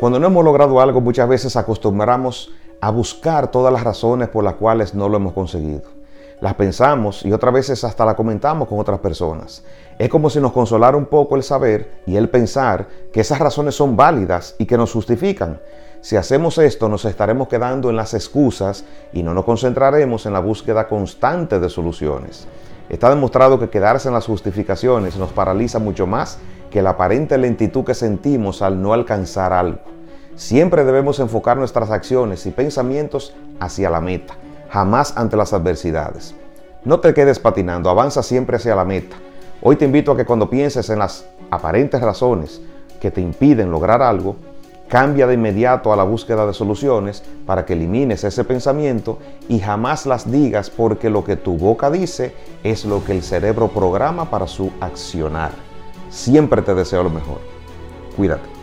Cuando no hemos logrado algo, muchas veces acostumbramos a buscar todas las razones por las cuales no lo hemos conseguido. Las pensamos y otras veces hasta las comentamos con otras personas. Es como si nos consolara un poco el saber y el pensar que esas razones son válidas y que nos justifican. Si hacemos esto nos estaremos quedando en las excusas y no nos concentraremos en la búsqueda constante de soluciones. Está demostrado que quedarse en las justificaciones nos paraliza mucho más que la aparente lentitud que sentimos al no alcanzar algo. Siempre debemos enfocar nuestras acciones y pensamientos hacia la meta, jamás ante las adversidades. No te quedes patinando, avanza siempre hacia la meta. Hoy te invito a que cuando pienses en las aparentes razones que te impiden lograr algo, cambia de inmediato a la búsqueda de soluciones para que elimines ese pensamiento y jamás las digas porque lo que tu boca dice es lo que el cerebro programa para su accionar. Siempre te deseo lo mejor. Cuídate.